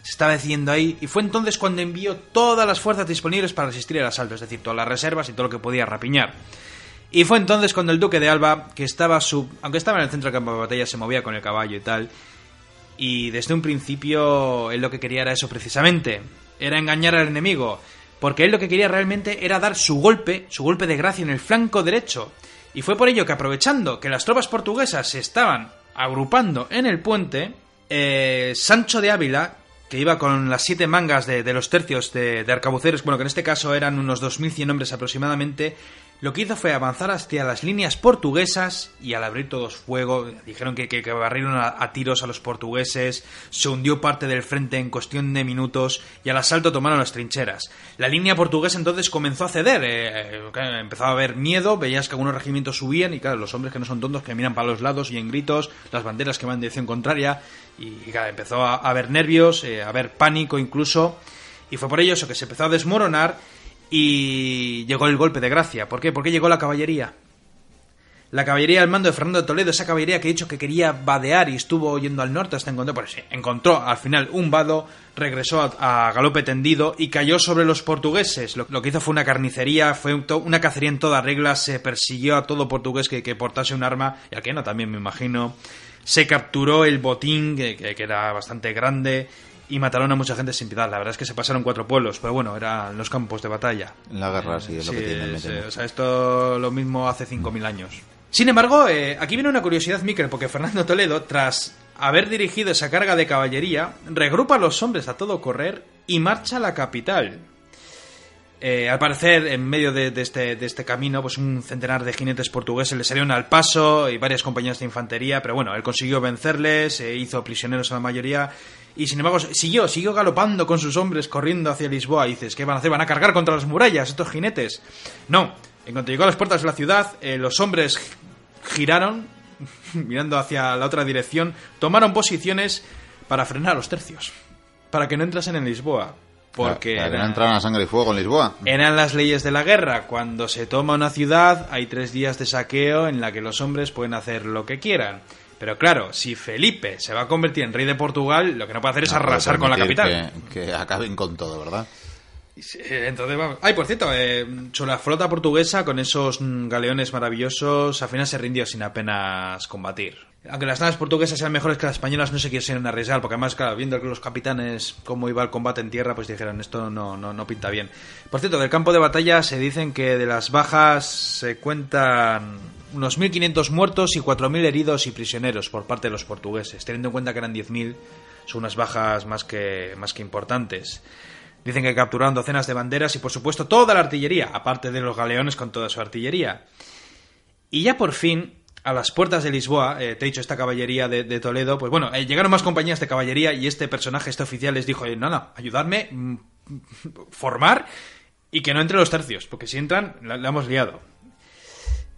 [SPEAKER 2] Se estaba decidiendo ahí, y fue entonces cuando envió todas las fuerzas disponibles para resistir el asalto, es decir, todas las reservas y todo lo que podía rapiñar. Y fue entonces cuando el duque de Alba, que estaba su, aunque estaba en el centro del campo de batalla, se movía con el caballo y tal. Y desde un principio él lo que quería era eso precisamente, era engañar al enemigo, porque él lo que quería realmente era dar su golpe, su golpe de gracia en el flanco derecho. Y fue por ello que aprovechando que las tropas portuguesas se estaban agrupando en el puente, eh, Sancho de Ávila, que iba con las siete mangas de, de los tercios de, de arcabuceros, bueno, que en este caso eran unos 2.100 hombres aproximadamente, lo que hizo fue avanzar hacia las líneas portuguesas y al abrir todos fuego, dijeron que, que, que barrieron a, tiros a los portugueses, se hundió parte del frente en cuestión de minutos y al asalto tomaron las trincheras. La línea portuguesa entonces comenzó a ceder, eh, eh, empezaba a haber miedo, veías que algunos regimientos subían y claro, los hombres que no son tontos que miran para los lados y en gritos, las banderas que van en dirección contraria y, y, claro, empezó a, a haber nervios, eh, a haber pánico incluso y fue por ello eso que se empezó a desmoronar y llegó el golpe de gracia. ¿Por qué? Porque llegó la caballería. La caballería al mando de Fernando de Toledo, esa caballería que he dicho que quería vadear y estuvo yendo al norte hasta encontrar, pues encontró al final un vado, regresó a, galope tendido y cayó sobre los portugueses. Lo, que hizo fue una carnicería, fue un una cacería en toda regla, se persiguió a todo portugués que, que portase un arma, y a que no también me imagino. Se capturó el botín, que, que era bastante grande, y mataron a mucha gente sin piedad. La verdad es que se pasaron cuatro pueblos, pero bueno, eran los campos de batalla.
[SPEAKER 1] En la guerra, sí, es
[SPEAKER 2] sí,
[SPEAKER 1] lo que tienen.
[SPEAKER 2] Sí, o sea, esto lo mismo hace 5.000 años. Sin embargo, eh, aquí viene una curiosidad, Miquel, porque Fernando Toledo, tras haber dirigido esa carga de caballería, regrupa a los hombres a todo correr y marcha a la capital. Eh, al parecer, en medio este, de este camino, pues un centenar de jinetes portugueses le salieron al paso y varias compañías de infantería, pero bueno, él consiguió vencerles, eh, hizo prisioneros a la mayoría y sin embargo siguió, siguió galopando con sus hombres corriendo hacia Lisboa. Y dices, ¿qué van a hacer? ¿Van a cargar contra las murallas estos jinetes? No, en cuanto llegó a las puertas de la ciudad, eh, los hombres giraron, mirando hacia la otra dirección, tomaron posiciones para frenar a los tercios, para que no entrasen en Lisboa. Porque era-
[SPEAKER 1] entraran a sangre y fuego en Lisboa.
[SPEAKER 2] eran las leyes de la guerra. Cuando se toma una ciudad, hay tres días de saqueo en la que los hombres pueden hacer lo que quieran. Pero claro, si Felipe se va a convertir en rey de Portugal, lo que no puede hacer es
[SPEAKER 1] No
[SPEAKER 2] arrasar con la capital.
[SPEAKER 1] Que, que acaben con todo, ¿verdad?
[SPEAKER 2] Entonces, vamos. Ay, por cierto, eh, sobre la flota portuguesa, con esos mm, galeones maravillosos, al final se rindió sin apenas combatir. Aunque las naves portuguesas sean mejores que las españolas, no se quisieron arriesgar, porque además, claro, viendo los capitanes cómo iba el combate en tierra, pues dijeron, esto no, no, no pinta bien. Por cierto, del campo de batalla se dicen que de las bajas se cuentan unos 1.500 muertos y 4.000 heridos y prisioneros por parte de los portugueses. Teniendo en cuenta que eran 10.000, son unas bajas más que, más que importantes. Dicen que capturaron docenas de banderas y, por supuesto, toda la artillería, aparte de los galeones con toda su artillería. Y ya por fin, a las puertas de Lisboa, eh, te he dicho, esta caballería de, de Toledo, pues bueno, eh, llegaron más compañías de caballería y este personaje, este oficial, les dijo, eh, no, mm, formar y que no entre los tercios, porque si entran, la, la hemos liado.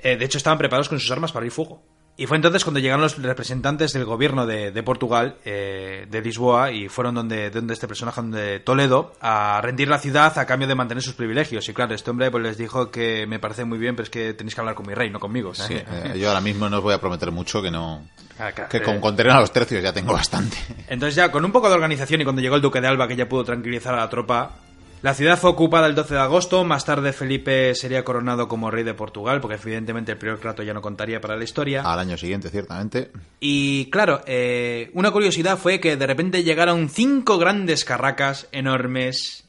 [SPEAKER 2] Eh, de hecho, estaban preparados con sus armas para ir fuego. Y fue entonces cuando llegaron los representantes del gobierno de, de Portugal, eh, de Lisboa, y fueron donde, donde este personaje, de Toledo, a rendir la ciudad a cambio de mantener sus privilegios. Y claro, este hombre pues les dijo que me parece muy bien, pero es que tenéis que hablar con mi rey, no conmigo.
[SPEAKER 1] Sí, eh, yo ahora mismo no os voy a prometer mucho que no.
[SPEAKER 2] Ah,
[SPEAKER 1] Que
[SPEAKER 2] eh,
[SPEAKER 1] con, con tener a los tercios ya tengo bastante.
[SPEAKER 2] Entonces ya, con un poco de organización y cuando llegó el duque de Alba, que ya pudo tranquilizar a la tropa, la ciudad fue ocupada el 12 de agosto, más tarde Felipe sería coronado como rey de Portugal, porque evidentemente el prior Crato ya no contaría para la historia.
[SPEAKER 1] Al año siguiente, ciertamente.
[SPEAKER 2] Y claro, eh, una curiosidad fue que de repente llegaron cinco grandes carracas enormes.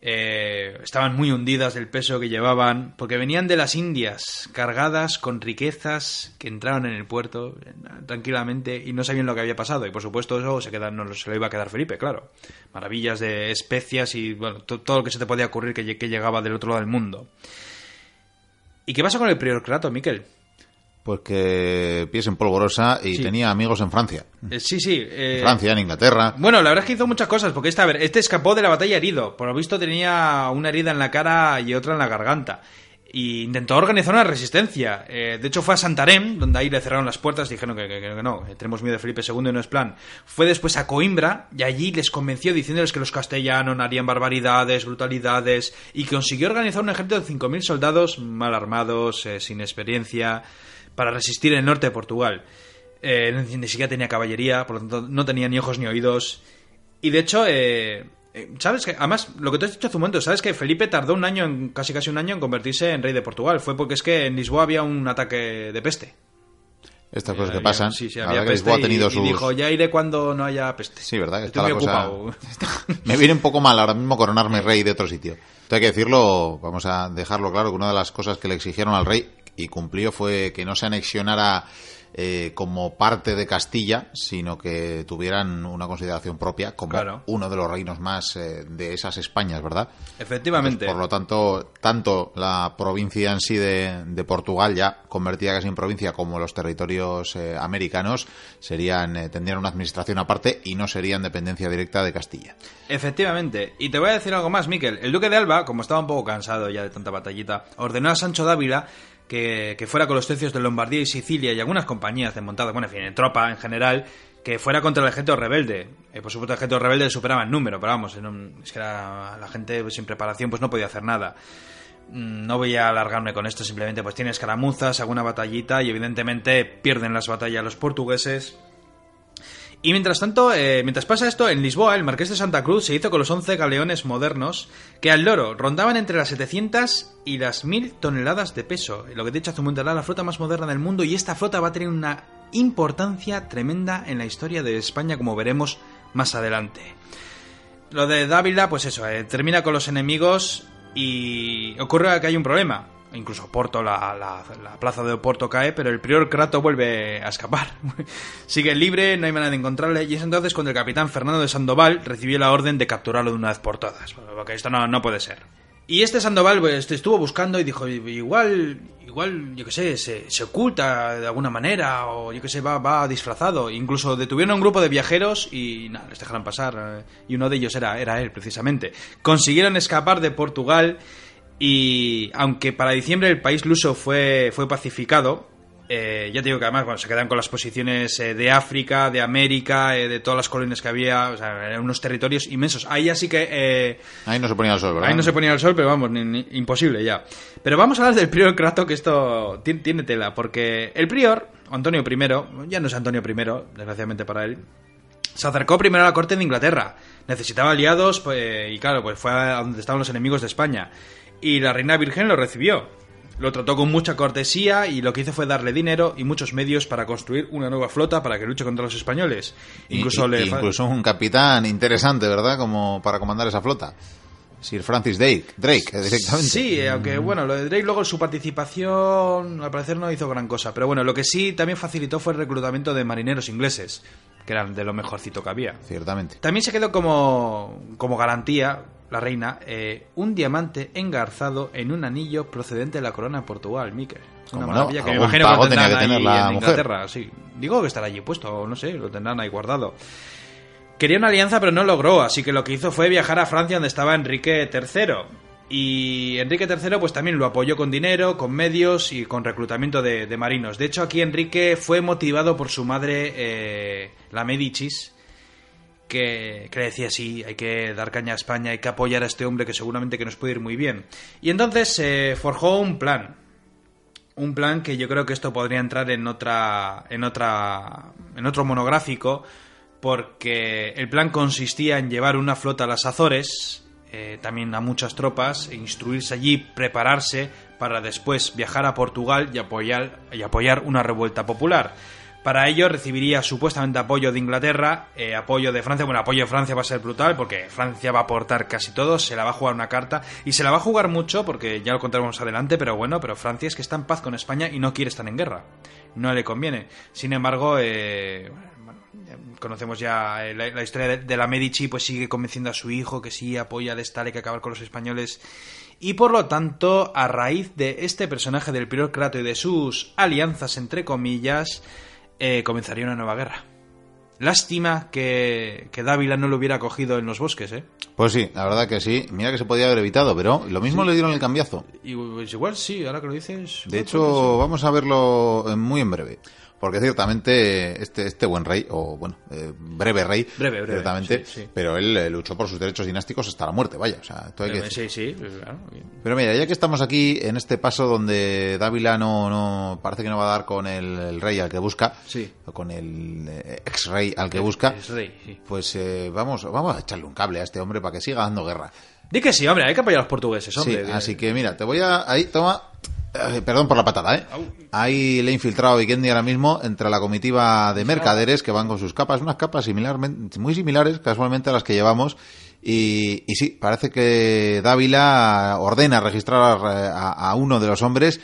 [SPEAKER 2] Eh, estaban muy hundidas del peso que llevaban, porque venían de las Indias, cargadas con riquezas que entraron en el puerto tranquilamente y no sabían lo que había pasado. Y por supuesto eso se, queda, no, se lo iba a quedar Felipe, claro. Maravillas de especias y bueno, to- todo lo que se te podía ocurrir que, que llegaba del otro lado del mundo. ¿Y qué pasa con el prior Crato, Miquel?
[SPEAKER 1] Pues que pies en polvorosa y
[SPEAKER 2] Sí.
[SPEAKER 1] tenía amigos en Francia.
[SPEAKER 2] Eh, sí, sí. eh,
[SPEAKER 1] En Francia, en Inglaterra.
[SPEAKER 2] Bueno, la verdad es que hizo muchas cosas, porque este, a ver, este escapó de la batalla herido. Por lo visto tenía una herida en la cara y otra en la garganta. Y intentó organizar una resistencia. Eh, de hecho, fue a Santarém, donde ahí le cerraron las puertas, dijeron que, que- que no, eh, tenemos miedo de Felipe II y no es plan. Fue después a Coimbra y allí les convenció diciéndoles que los castellanos no harían barbaridades, brutalidades, y consiguió organizar un ejército de 5.000 soldados mal armados, eh, sin experiencia, para resistir el norte de Portugal. Eh, ni siquiera tenía caballería, por lo tanto no tenía ni ojos ni oídos. Y de hecho, eh, eh, ¿sabes que Además, lo que tú has dicho hace un momento, ¿sabes que Felipe tardó un año, en, casi casi un año, en convertirse en rey de Portugal? Fue porque es que en Lisboa había un ataque de peste.
[SPEAKER 1] Estas cosas que
[SPEAKER 2] Había-
[SPEAKER 1] pasan.
[SPEAKER 2] Sí, sí, había
[SPEAKER 1] que
[SPEAKER 2] peste
[SPEAKER 1] Lisboa ha
[SPEAKER 2] y-
[SPEAKER 1] tenido
[SPEAKER 2] y,
[SPEAKER 1] sus...
[SPEAKER 2] dijo, ya iré cuando no haya peste.
[SPEAKER 1] Sí, ¿verdad? Que
[SPEAKER 2] Estoy
[SPEAKER 1] está la
[SPEAKER 2] muy
[SPEAKER 1] cosa...
[SPEAKER 2] ocupado.
[SPEAKER 1] Me viene un poco mal ahora mismo coronarme rey de otro sitio. Esto hay que decirlo, vamos a dejarlo claro, que una de las cosas que le exigieron al rey y cumplió fue que no se anexionara eh, como parte de Castilla, sino que tuvieran una consideración propia como
[SPEAKER 2] Claro.
[SPEAKER 1] uno de los reinos más eh, de esas Españas, ¿verdad?
[SPEAKER 2] Efectivamente.
[SPEAKER 1] Entonces, por lo tanto, tanto la provincia en sí de, de Portugal, ya convertida casi en provincia, como los territorios eh, americanos, serían tendrían una administración aparte y no serían dependencia directa de Castilla.
[SPEAKER 2] Efectivamente. Y te voy a decir algo más, Miquel. El duque de Alba, como estaba un poco cansado ya de tanta batallita, ordenó a Sancho Dávila que, fuera con los tercios de Lombardía y Sicilia y algunas compañías de montada, bueno, en fin, en tropa en general, que fuera contra el ejército rebelde. Eh, por supuesto, el ejército rebelde superaba en número, pero vamos, en un- es que era- la gente sin preparación pues no podía hacer nada. Mm, No voy a alargarme con esto, simplemente pues tiene escaramuzas, alguna batallita y evidentemente pierden las batallas los portugueses. Y mientras tanto, eh, mientras pasa esto, en Lisboa, el Marqués de Santa Cruz se hizo con los 11 galeones modernos que al loro rondaban entre las 700 y las 1000 toneladas de peso. Lo que te he dicho un la flota más moderna del mundo y esta flota va a tener una importancia tremenda en la historia de España, como veremos más adelante. Lo de Dávila, pues eso, eh, termina con los enemigos y ocurre que hay un problema. Incluso Porto, la, la, la, plaza de Porto cae, pero el prior Crato vuelve a escapar. Sigue libre, no hay manera de encontrarle, y es entonces cuando el capitán Fernando de Sandoval recibió la orden de capturarlo de una vez por todas, porque esto no, puede ser. Y este Sandoval pues, estuvo buscando y dijo, igual, igual, yo qué sé, se, oculta de alguna manera, o yo qué sé, va, va disfrazado. Incluso detuvieron a un grupo de viajeros y nada, les dejaron pasar. eh, Y uno de ellos era él, precisamente. Consiguieron escapar de Portugal y aunque para diciembre el país luso fue, fue pacificado, eh, ya te digo que además bueno, se quedan con las posiciones eh, de África, de América, eh, de todas las colonias que había, o sea, eran unos territorios inmensos. Ahí ya sí que... eh,
[SPEAKER 1] Ahí no se ponía el sol, ¿verdad?
[SPEAKER 2] Ahí no se ponía el sol, pero vamos, ni- ni- imposible ya. Pero vamos a hablar del prior Crato, que esto ti- tiene tela, porque el prior, Antonio I, ya no es Antonio I, desgraciadamente para él, se acercó primero a la corte de Inglaterra. Necesitaba aliados, pues, y claro, pues fue a donde estaban los enemigos de España. Y la reina virgen lo recibió. Lo trató con mucha cortesía y lo que hizo fue darle dinero y muchos medios para construir una nueva flota para que luche contra los españoles. Incluso
[SPEAKER 1] y-
[SPEAKER 2] le
[SPEAKER 1] incluso un capitán interesante, ¿verdad? Como para comandar esa flota. Sir Francis Drake, Drake eh, directamente.
[SPEAKER 2] Sí, eh, aunque bueno, lo de Drake luego su participación al parecer no hizo gran cosa. Pero bueno, lo que sí también facilitó fue el reclutamiento de marineros ingleses, que eran de lo mejorcito que había.
[SPEAKER 1] Ciertamente.
[SPEAKER 2] También se quedó como, como garantía, la reina, eh, un diamante engarzado en un anillo procedente de la corona de Portugal, Miquel. Una
[SPEAKER 1] no,
[SPEAKER 2] maravilla que me imagino que lo
[SPEAKER 1] tenía que tener
[SPEAKER 2] ahí
[SPEAKER 1] la
[SPEAKER 2] en
[SPEAKER 1] mujer.
[SPEAKER 2] Inglaterra, sí. Digo que estará allí puesto, o no sé, lo tendrán ahí guardado. Quería una alianza, pero no logró, así que lo que hizo fue viajar a Francia, donde estaba Enrique III. Y Enrique III pues también lo apoyó con dinero, con medios y con reclutamiento de, de marinos. De hecho, aquí Enrique fue motivado por su madre, eh, la Medicis, que, que decía sí, hay que dar caña a España, hay que apoyar a este hombre que seguramente que nos puede ir muy bien. Y entonces se forjó un plan. Un plan que yo creo que esto podría entrar en otra. en otra. en otro monográfico. Porque el plan consistía en llevar una flota a las Azores, eh, también a muchas tropas, e instruirse allí, prepararse para después viajar a Portugal y apoyar, y apoyar una revuelta popular. Para ello recibiría supuestamente apoyo de Inglaterra, eh, apoyo de Francia. Bueno, apoyo de Francia va a ser brutal porque Francia va a aportar casi todo, se la va a jugar una carta y se la va a jugar mucho porque ya lo contaremos adelante, pero bueno, pero Francia es que está en paz con España y no quiere estar en guerra. No le conviene. Sin embargo, eh, ya conocemos ya eh, la, historia de, la Medici, pues sigue convenciendo a su hijo que sí apoya al Estado, que acabar con los españoles. Y por lo tanto, a raíz de este personaje del prior Crato y de sus alianzas, entre comillas, eh, comenzaría una nueva guerra. Lástima que, que Dávila no lo hubiera cogido en los bosques, ¿eh?
[SPEAKER 1] Pues sí, la verdad que sí. Mira que se podía haber evitado, pero lo mismo le dieron el cambiazo.
[SPEAKER 2] Y pues, igual sí, ahora que lo dices.
[SPEAKER 1] De hecho, vamos a verlo muy en breve. Porque ciertamente este, este buen rey, o bueno, eh, breve rey,
[SPEAKER 2] Breve, breve,
[SPEAKER 1] ciertamente,
[SPEAKER 2] sí, sí.
[SPEAKER 1] pero él eh, luchó por sus derechos dinásticos hasta la muerte, vaya, o sea, esto hay que.
[SPEAKER 2] Eh, Sí, sí, pues, claro.
[SPEAKER 1] Pero mira, ya que estamos aquí en este paso donde Dávila no, no parece que no va a dar con el, el rey al que busca,
[SPEAKER 2] Sí.
[SPEAKER 1] o con el eh, ex rey al que busca,
[SPEAKER 2] rey, sí.
[SPEAKER 1] pues eh, vamos, vamos a echarle un cable a este hombre para que siga dando guerra.
[SPEAKER 2] Di que sí, hombre, hay que apoyar a los portugueses,
[SPEAKER 1] Sí,
[SPEAKER 2] hombre.
[SPEAKER 1] así que mira, te voy a ahí toma, eh, perdón por la patada, ¿eh? Ahí le infiltrado a Vikendi ahora mismo entre la comitiva de mercaderes que van con sus capas, unas capas similarmente, muy similares casualmente a las que llevamos. Y, y sí, parece que Dávila ordena registrar a, a uno de los hombres.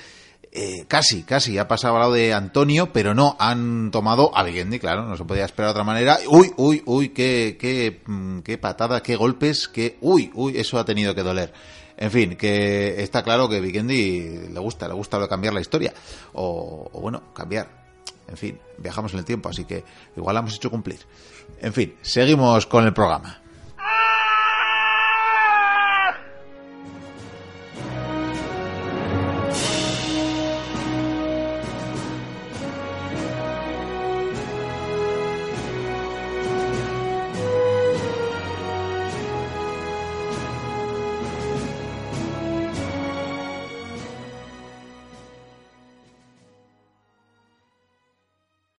[SPEAKER 1] eh, casi, casi ha pasado al lado de Antonio, pero no, han tomado a Vikendi, claro, no se podía esperar de otra manera. Uy, uy, uy, qué, qué, mm, qué patada, qué golpes, qué, uy, uy, eso ha tenido que doler. En fin, que está claro que Vikendi le gusta, le gusta cambiar la historia. O, o bueno, cambiar. En fin, viajamos en el tiempo, así que igual la hemos hecho cumplir. En fin, seguimos con el programa.